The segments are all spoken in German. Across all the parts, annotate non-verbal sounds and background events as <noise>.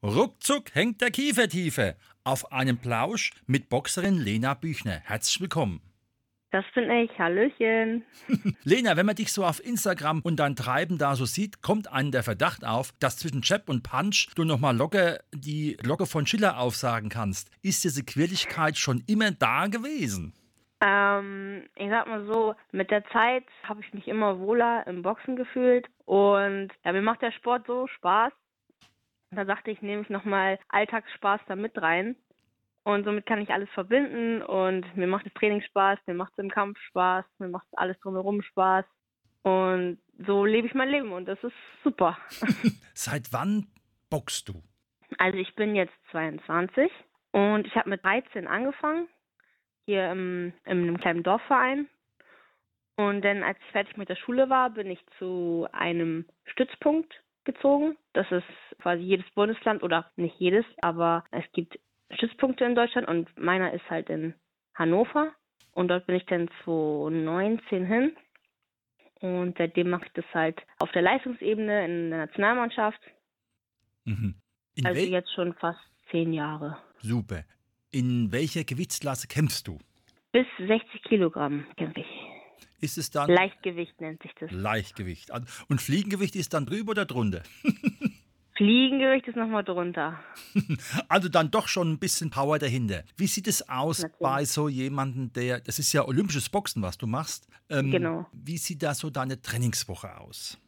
Ruckzuck hängt der Kiefertiefe auf einem Plausch mit Boxerin Lena Büchner. Herzlich willkommen. Das bin ich. Hallöchen. <laughs> Lena, wenn man dich so auf Instagram und dein Treiben da so sieht, kommt einem der Verdacht auf, dass zwischen Chap und Punch du nochmal locker die Glocke von Schiller aufsagen kannst. Ist diese Quirligkeit schon immer da gewesen? Ähm, ich sag mal so, mit der Zeit habe ich mich immer wohler im Boxen gefühlt und ja, mir macht der Sport so Spaß. Da dachte ich, nehme ich nochmal Alltagsspaß da mit rein. Und somit kann ich alles verbinden und mir macht das Training Spaß, mir macht es im Kampf Spaß, mir macht alles drumherum Spaß. Und so lebe ich mein Leben und das ist super. <laughs> Seit wann boxst du? Also ich bin jetzt 22 und ich habe mit 13 angefangen hier im, in einem kleinen Dorfverein. Und dann, als ich fertig mit der Schule war, bin ich zu einem Stützpunkt gezogen. Das ist quasi jedes Bundesland oder nicht jedes, aber es gibt Stützpunkte in Deutschland und meiner ist halt in Hannover. Und dort bin ich dann 2019 hin. Und seitdem mache ich das halt auf der Leistungsebene in der Nationalmannschaft. Mhm. also jetzt schon fast zehn Jahre. Super. In welcher Gewichtsklasse kämpfst du? Bis 60 Kilogramm kämpfe ich. Ist es dann? Leichtgewicht nennt sich das. Leichtgewicht. Und Fliegengewicht ist dann drüber oder drunter? <laughs> Fliegengewicht ist nochmal drunter. <laughs> Also dann doch schon ein bisschen Power dahinter. Wie sieht es aus Natürlich. bei so jemandem, der, das ist ja olympisches Boxen, was du machst. Ähm, genau. Wie sieht da so deine Trainingswoche aus?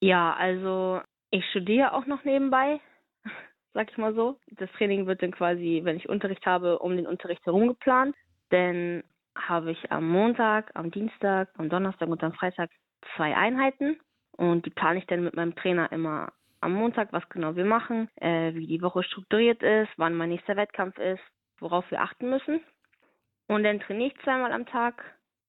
Ja, also ich studiere auch noch nebenbei <laughs> sag ich mal so. Das Training wird dann quasi, wenn ich Unterricht habe, um den Unterricht herum geplant. Dann habe ich am Montag, am Dienstag, am Donnerstag und am Freitag zwei Einheiten. Und die plane ich dann mit meinem Trainer immer am Montag, was genau wir machen, äh, wie die Woche strukturiert ist, wann mein nächster Wettkampf ist, worauf wir achten müssen. Und dann trainiere ich zweimal am Tag.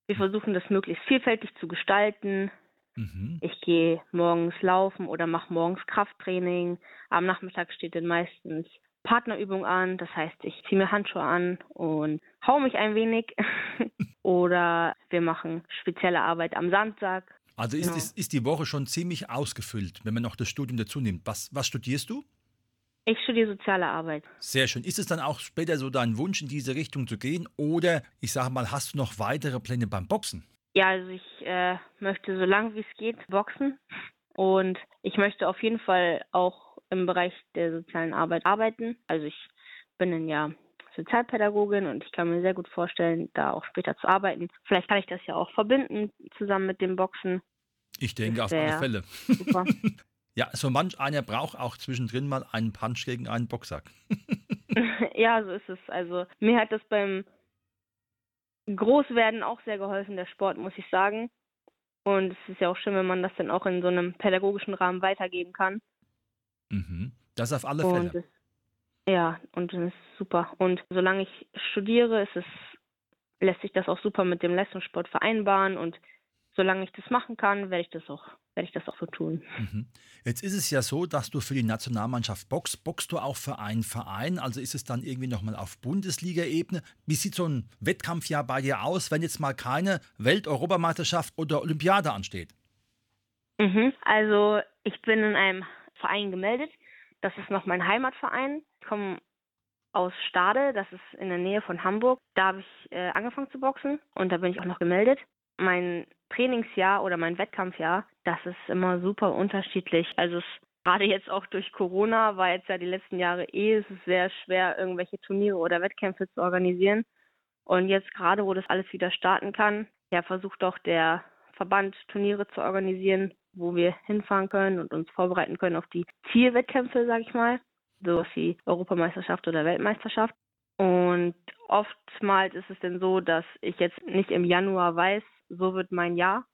Wir versuchen das möglichst vielfältig zu gestalten, Mhm. Ich gehe morgens laufen oder mache morgens Krafttraining. Am Nachmittag steht dann meistens Partnerübung an. Das heißt, ich ziehe mir Handschuhe an und hau mich ein wenig. <laughs> oder wir machen spezielle Arbeit am Samstag. Also ist, genau. ist, ist die Woche schon ziemlich ausgefüllt, wenn man noch das Studium dazu nimmt. Was, was studierst du? Ich studiere soziale Arbeit. Sehr schön. Ist es dann auch später so dein Wunsch, in diese Richtung zu gehen? Oder ich sage mal, hast du noch weitere Pläne beim Boxen? Ja, also ich äh, möchte so lange wie es geht boxen und ich möchte auf jeden Fall auch im Bereich der sozialen Arbeit arbeiten. Also ich bin ja Sozialpädagogin und ich kann mir sehr gut vorstellen, da auch später zu arbeiten. Vielleicht kann ich das ja auch verbinden zusammen mit dem Boxen. Ich denke auf alle Fälle. Super. <laughs> ja, so manch einer braucht auch zwischendrin mal einen Punch gegen einen Boxsack. <laughs> ja, so ist es. Also mir hat das beim Großwerden auch sehr geholfen, der Sport, muss ich sagen. Und es ist ja auch schön, wenn man das dann auch in so einem pädagogischen Rahmen weitergeben kann. Mhm. Das auf alle Fälle. Das, ja, und das ist super. Und solange ich studiere, ist es, lässt sich das auch super mit dem Leistungssport vereinbaren. Und solange ich das machen kann, werde ich das auch werde ich das auch so tun. Mhm. Jetzt ist es ja so, dass du für die Nationalmannschaft boxst. Boxst du auch für einen Verein? Also ist es dann irgendwie nochmal auf Bundesliga-Ebene? Wie sieht so ein Wettkampfjahr bei dir aus, wenn jetzt mal keine Welt-Europameisterschaft oder Olympiade ansteht? Mhm. Also ich bin in einem Verein gemeldet. Das ist noch mein Heimatverein. Ich komme aus Stade, das ist in der Nähe von Hamburg. Da habe ich äh, angefangen zu boxen und da bin ich auch noch gemeldet. Mein Trainingsjahr oder mein Wettkampfjahr, das ist immer super unterschiedlich. Also es, gerade jetzt auch durch Corona war jetzt ja die letzten Jahre eh, es ist sehr schwer, irgendwelche Turniere oder Wettkämpfe zu organisieren. Und jetzt gerade, wo das alles wieder starten kann, ja, versucht doch der Verband Turniere zu organisieren, wo wir hinfahren können und uns vorbereiten können auf die Zielwettkämpfe, sag ich mal, sowas wie Europameisterschaft oder Weltmeisterschaft. Und oftmals ist es denn so, dass ich jetzt nicht im Januar weiß, so wird mein Jahr,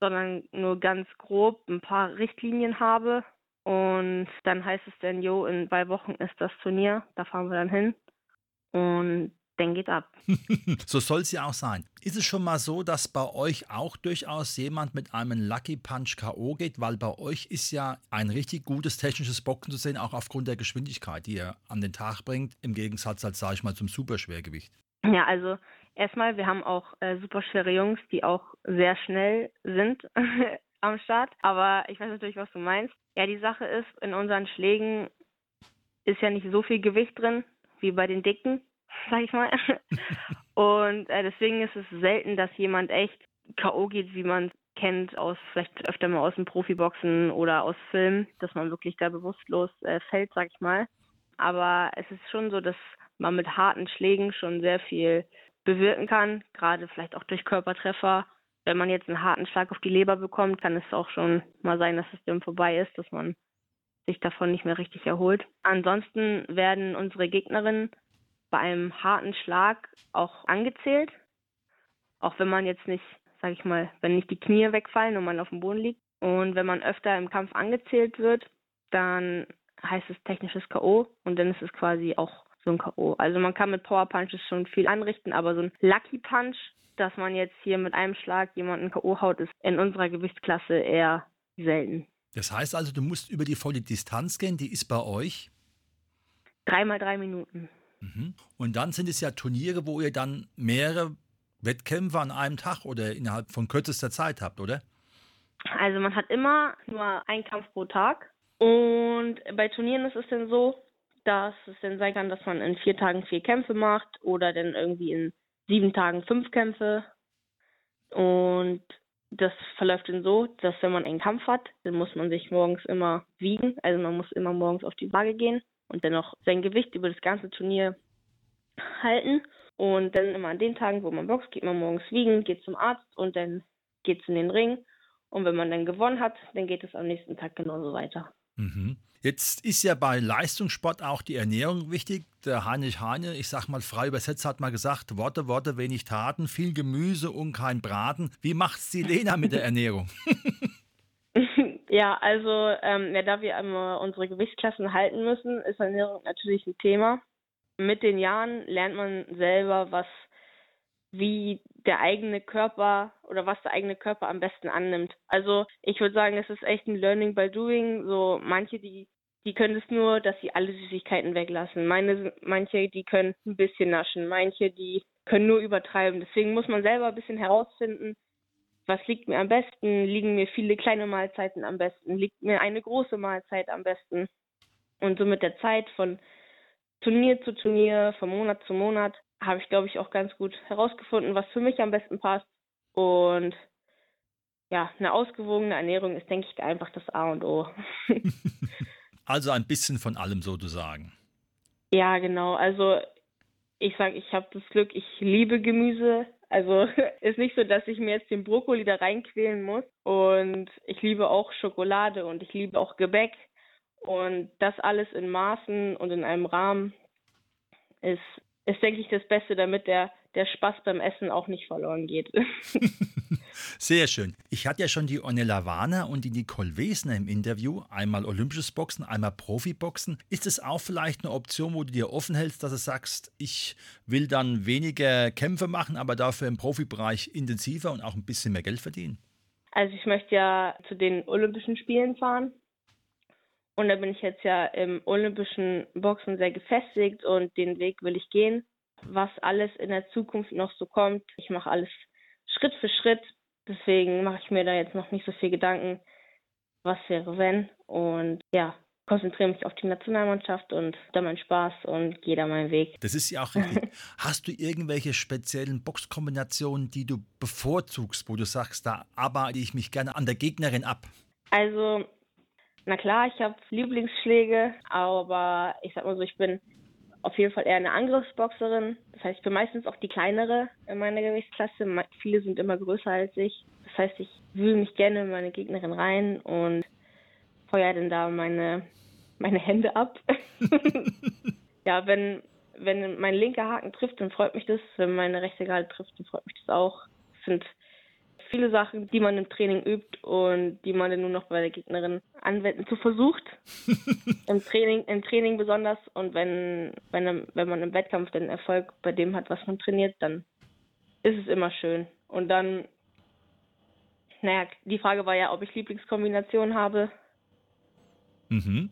sondern nur ganz grob ein paar Richtlinien habe, Und dann heißt es dann, jo, in zwei Wochen ist das Turnier, da fahren wir dann hin. Und dann geht ab. <laughs> so soll es ja auch sein. Ist es schon mal so, dass bei euch auch durchaus jemand mit einem Lucky Punch K.O. geht? Weil bei euch ist ja ein richtig gutes technisches Boxen zu sehen, auch aufgrund der Geschwindigkeit, die ihr an den Tag bringt, im Gegensatz, als sage ich mal, zum Superschwergewicht. Ja, also erstmal, wir haben auch äh, super schwere Jungs, die auch sehr schnell sind <laughs> am Start. Aber ich weiß natürlich, was du meinst. Ja, die Sache ist, in unseren Schlägen ist ja nicht so viel Gewicht drin wie bei den Dicken, sag ich mal. <laughs> Und äh, deswegen ist es selten, dass jemand echt K.O. geht, wie man kennt, aus vielleicht öfter mal aus dem Profiboxen oder aus Filmen, dass man wirklich da bewusstlos äh, fällt, sag ich mal. Aber es ist schon so, dass man mit harten Schlägen schon sehr viel bewirken kann, gerade vielleicht auch durch Körpertreffer. Wenn man jetzt einen harten Schlag auf die Leber bekommt, kann es auch schon mal sein, dass es dann vorbei ist, dass man sich davon nicht mehr richtig erholt. Ansonsten werden unsere Gegnerinnen bei einem harten Schlag auch angezählt, auch wenn man jetzt nicht, sag ich mal, wenn nicht die Knie wegfallen und man auf dem Boden liegt. Und wenn man öfter im Kampf angezählt wird, dann heißt es technisches K.O. und dann ist es quasi auch so ein K.O. Also man kann mit Power Punches schon viel anrichten, aber so ein Lucky Punch, dass man jetzt hier mit einem Schlag jemanden K.O. haut, ist in unserer Gewichtsklasse eher selten. Das heißt also, du musst über die volle Distanz gehen, die ist bei euch? Dreimal drei Minuten. Mhm. Und dann sind es ja Turniere, wo ihr dann mehrere Wettkämpfe an einem Tag oder innerhalb von kürzester Zeit habt, oder? Also man hat immer nur einen Kampf pro Tag. Und bei Turnieren ist es dann so, dass es dann sein kann, dass man in vier Tagen vier Kämpfe macht oder dann irgendwie in sieben Tagen fünf Kämpfe. Und das verläuft dann so, dass wenn man einen Kampf hat, dann muss man sich morgens immer wiegen. Also man muss immer morgens auf die Waage gehen und dann noch sein Gewicht über das ganze Turnier halten. Und dann immer an den Tagen, wo man boxt, geht man morgens wiegen, geht zum Arzt und dann geht es in den Ring. Und wenn man dann gewonnen hat, dann geht es am nächsten Tag genauso weiter. Mhm. Jetzt ist ja bei Leistungssport auch die Ernährung wichtig. Der Heinrich Heine, ich sag mal frei übersetzt, hat mal gesagt: Worte, Worte, wenig Taten, viel Gemüse und kein Braten. Wie macht's die Lena mit der Ernährung? <laughs> ja, also ähm, ja, da wir immer unsere Gewichtsklassen halten müssen, ist Ernährung natürlich ein Thema. Mit den Jahren lernt man selber, was wie der eigene Körper oder was der eigene Körper am besten annimmt. Also ich würde sagen, es ist echt ein Learning by Doing. So manche, die die können es nur, dass sie alle Süßigkeiten weglassen. Meine, manche, die können ein bisschen naschen, manche, die können nur übertreiben. Deswegen muss man selber ein bisschen herausfinden, was liegt mir am besten? Liegen mir viele kleine Mahlzeiten am besten? Liegt mir eine große Mahlzeit am besten? Und so mit der Zeit von Turnier zu Turnier, von Monat zu Monat, habe ich, glaube ich, auch ganz gut herausgefunden, was für mich am besten passt. Und ja, eine ausgewogene Ernährung ist, denke ich, einfach das A und O. <laughs> also ein bisschen von allem sozusagen. Ja, genau. Also ich sage, ich habe das Glück, ich liebe Gemüse. Also <laughs> ist nicht so, dass ich mir jetzt den Brokkoli da reinquälen muss. Und ich liebe auch Schokolade und ich liebe auch Gebäck. Und das alles in Maßen und in einem Rahmen ist ist, denke ich, das Beste, damit der, der Spaß beim Essen auch nicht verloren geht. <laughs> <laughs> Sehr schön. Ich hatte ja schon die Ornella Warner und die Nicole Wesner im Interview. Einmal olympisches Boxen, einmal Profiboxen. Ist es auch vielleicht eine Option, wo du dir offen hältst, dass du sagst, ich will dann weniger Kämpfe machen, aber dafür im Profibereich intensiver und auch ein bisschen mehr Geld verdienen? Also ich möchte ja zu den Olympischen Spielen fahren und da bin ich jetzt ja im olympischen Boxen sehr gefestigt und den Weg will ich gehen. Was alles in der Zukunft noch so kommt, ich mache alles Schritt für Schritt. Deswegen mache ich mir da jetzt noch nicht so viel Gedanken, was wäre wenn. Und ja, konzentriere mich auf die Nationalmannschaft und da meinen Spaß und gehe da meinen Weg. Das ist ja auch richtig. <laughs> Hast du irgendwelche speziellen Boxkombinationen, die du bevorzugst, wo du sagst, da arbeite ich mich gerne an der Gegnerin ab? Also na klar, ich habe Lieblingsschläge, aber ich sag mal so, ich bin auf jeden Fall eher eine Angriffsboxerin. Das heißt, ich bin meistens auch die kleinere in meiner Gewichtsklasse. Viele sind immer größer als ich. Das heißt, ich wühle mich gerne in meine Gegnerin rein und feuer dann da meine, meine Hände ab. <laughs> ja, wenn, wenn mein linker Haken trifft, dann freut mich das. Wenn meine rechte gerade trifft, dann freut mich das auch. Das sind viele Sachen, die man im Training übt und die man dann nur noch bei der Gegnerin anwenden zu versucht. <laughs> Im Training, im Training besonders. Und wenn, wenn, wenn man im Wettkampf den Erfolg bei dem hat, was man trainiert, dann ist es immer schön. Und dann, naja, die Frage war ja, ob ich Lieblingskombinationen habe. Mhm.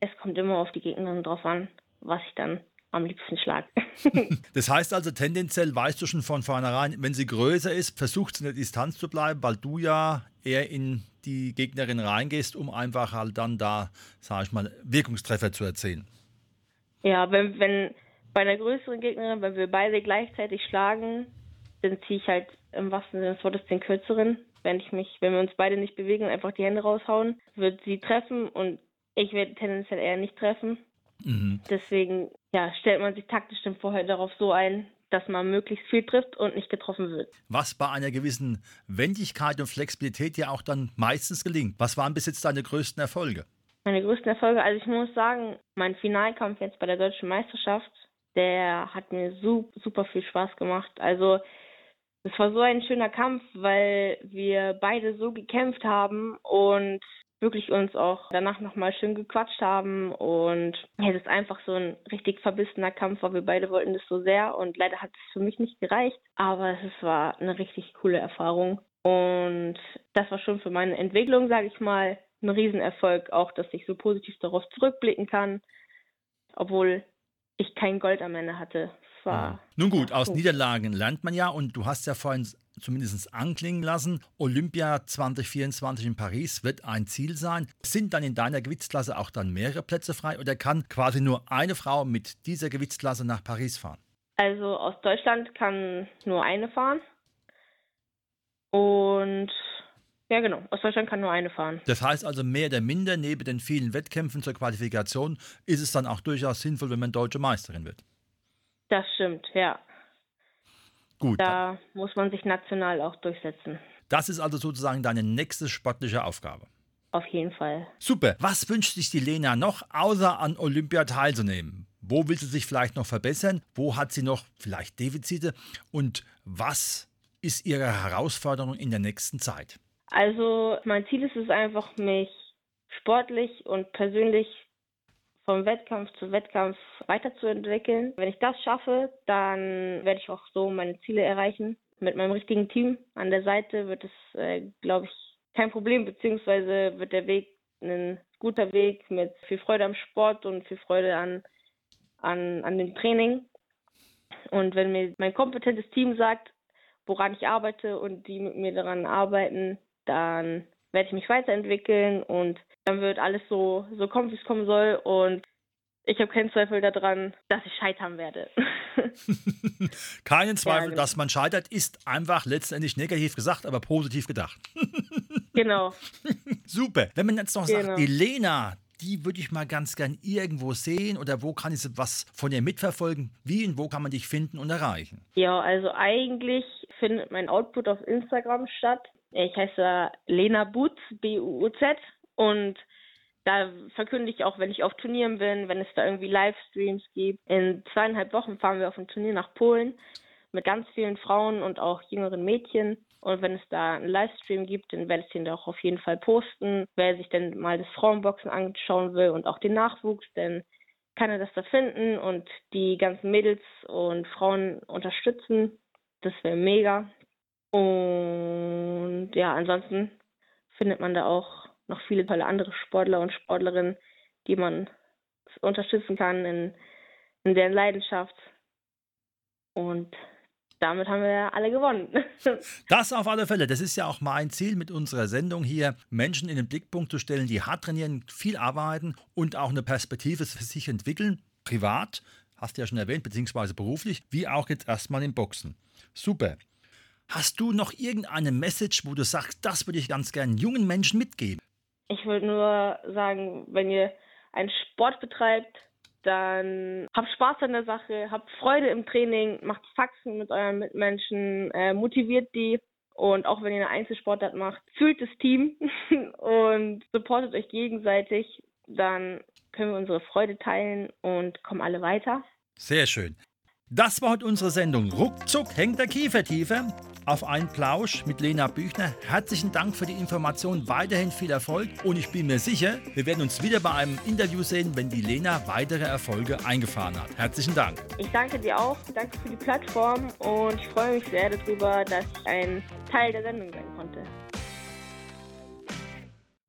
Es kommt immer auf die Gegnerin drauf an, was ich dann am liebsten schlage. <laughs> <laughs> das heißt also, tendenziell weißt du schon von vornherein, wenn sie größer ist, versucht sie in der Distanz zu bleiben, weil du ja eher in die Gegnerin reingehst, um einfach halt dann da, sag ich mal, Wirkungstreffer zu erzielen. Ja, wenn, wenn bei einer größeren Gegnerin, wenn wir beide gleichzeitig schlagen, dann ziehe ich halt im wahrsten Sinne des Wortes den kürzeren. Wenn ich mich, wenn wir uns beide nicht bewegen und einfach die Hände raushauen, wird sie treffen und ich werde tendenziell eher nicht treffen. Mhm. Deswegen ja, stellt man sich taktisch dann vorher darauf so ein, dass man möglichst viel trifft und nicht getroffen wird. Was bei einer gewissen Wendigkeit und Flexibilität ja auch dann meistens gelingt. Was waren bis jetzt deine größten Erfolge? Meine größten Erfolge, also ich muss sagen, mein Finalkampf jetzt bei der deutschen Meisterschaft, der hat mir super, super viel Spaß gemacht. Also es war so ein schöner Kampf, weil wir beide so gekämpft haben und wirklich uns auch danach nochmal schön gequatscht haben. Und das ist einfach so ein richtig verbissener Kampf, weil wir beide wollten das so sehr. Und leider hat es für mich nicht gereicht, aber es war eine richtig coole Erfahrung. Und das war schon für meine Entwicklung, sage ich mal, ein Riesenerfolg, auch dass ich so positiv darauf zurückblicken kann, obwohl ich kein Gold am Ende hatte. War Nun gut, aus Niederlagen lernt man ja. Und du hast ja vorhin zumindest anklingen lassen. Olympia 2024 in Paris wird ein Ziel sein. Sind dann in deiner Gewichtsklasse auch dann mehrere Plätze frei oder kann quasi nur eine Frau mit dieser Gewichtsklasse nach Paris fahren? Also aus Deutschland kann nur eine fahren. Und ja, genau. Aus Deutschland kann nur eine fahren. Das heißt also, mehr oder minder, neben den vielen Wettkämpfen zur Qualifikation, ist es dann auch durchaus sinnvoll, wenn man deutsche Meisterin wird. Das stimmt, ja. Gut. Da muss man sich national auch durchsetzen. Das ist also sozusagen deine nächste sportliche Aufgabe. Auf jeden Fall. Super. Was wünscht sich die Lena noch, außer an Olympia teilzunehmen? Wo will sie sich vielleicht noch verbessern? Wo hat sie noch vielleicht Defizite? Und was ist ihre Herausforderung in der nächsten Zeit? Also mein Ziel ist es einfach, mich sportlich und persönlich vom Wettkampf zu Wettkampf weiterzuentwickeln. Wenn ich das schaffe, dann werde ich auch so meine Ziele erreichen. Mit meinem richtigen Team an der Seite wird es, äh, glaube ich, kein Problem, beziehungsweise wird der Weg ein guter Weg mit viel Freude am Sport und viel Freude an, an, an dem Training. Und wenn mir mein kompetentes Team sagt, woran ich arbeite und die mit mir daran arbeiten, dann werde ich mich weiterentwickeln und dann wird alles so, so kommen, wie es kommen soll. Und ich habe keinen Zweifel daran, dass ich scheitern werde. <laughs> Keinen Zweifel, ja, genau. dass man scheitert, ist einfach letztendlich negativ gesagt, aber positiv gedacht. <laughs> genau. Super. Wenn man jetzt noch genau. sagt, Elena, die würde ich mal ganz gern irgendwo sehen oder wo kann ich was von ihr mitverfolgen? Wie und wo kann man dich finden und erreichen? Ja, also eigentlich findet mein Output auf Instagram statt. Ich heiße Lena Butz, B-U-U-Z. Und da verkünde ich auch, wenn ich auf Turnieren bin, wenn es da irgendwie Livestreams gibt. In zweieinhalb Wochen fahren wir auf ein Turnier nach Polen mit ganz vielen Frauen und auch jüngeren Mädchen. Und wenn es da einen Livestream gibt, dann werde ich den da auch auf jeden Fall posten. Wer sich denn mal das Frauenboxen anschauen will und auch den Nachwuchs, dann kann er das da finden und die ganzen Mädels und Frauen unterstützen. Das wäre mega. Und ja, ansonsten findet man da auch noch viele tolle andere Sportler und Sportlerinnen, die man unterstützen kann in, in deren Leidenschaft. Und damit haben wir alle gewonnen. <laughs> Das auf alle Fälle. Das ist ja auch mein Ziel mit unserer Sendung hier, Menschen in den Blickpunkt zu stellen, die hart trainieren, viel arbeiten und auch eine Perspektive für sich entwickeln. Privat, hast du ja schon erwähnt, beziehungsweise beruflich, wie auch jetzt erstmal im Boxen. Super. Hast du noch irgendeine Message, wo du sagst, das würde ich ganz gern jungen Menschen mitgeben? Ich würde nur sagen, wenn ihr einen Sport betreibt, dann habt Spaß an der Sache, habt Freude im Training, macht Faxen mit euren Mitmenschen, äh, motiviert die und auch wenn ihr eine Einzelsportart macht, fühlt das Team <laughs> und supportet euch gegenseitig, dann können wir unsere Freude teilen und kommen alle weiter. Sehr schön. Das war heute unsere Sendung. Ruckzuck hängt der Kiefer tiefer. Auf einen Plausch mit Lena Büchner. Herzlichen Dank für die Information. Weiterhin viel Erfolg. Und ich bin mir sicher, wir werden uns wieder bei einem Interview sehen, wenn die Lena weitere Erfolge eingefahren hat. Herzlichen Dank. Ich danke dir auch. Danke für die Plattform. Und ich freue mich sehr darüber, dass ich ein Teil der Sendung sein konnte.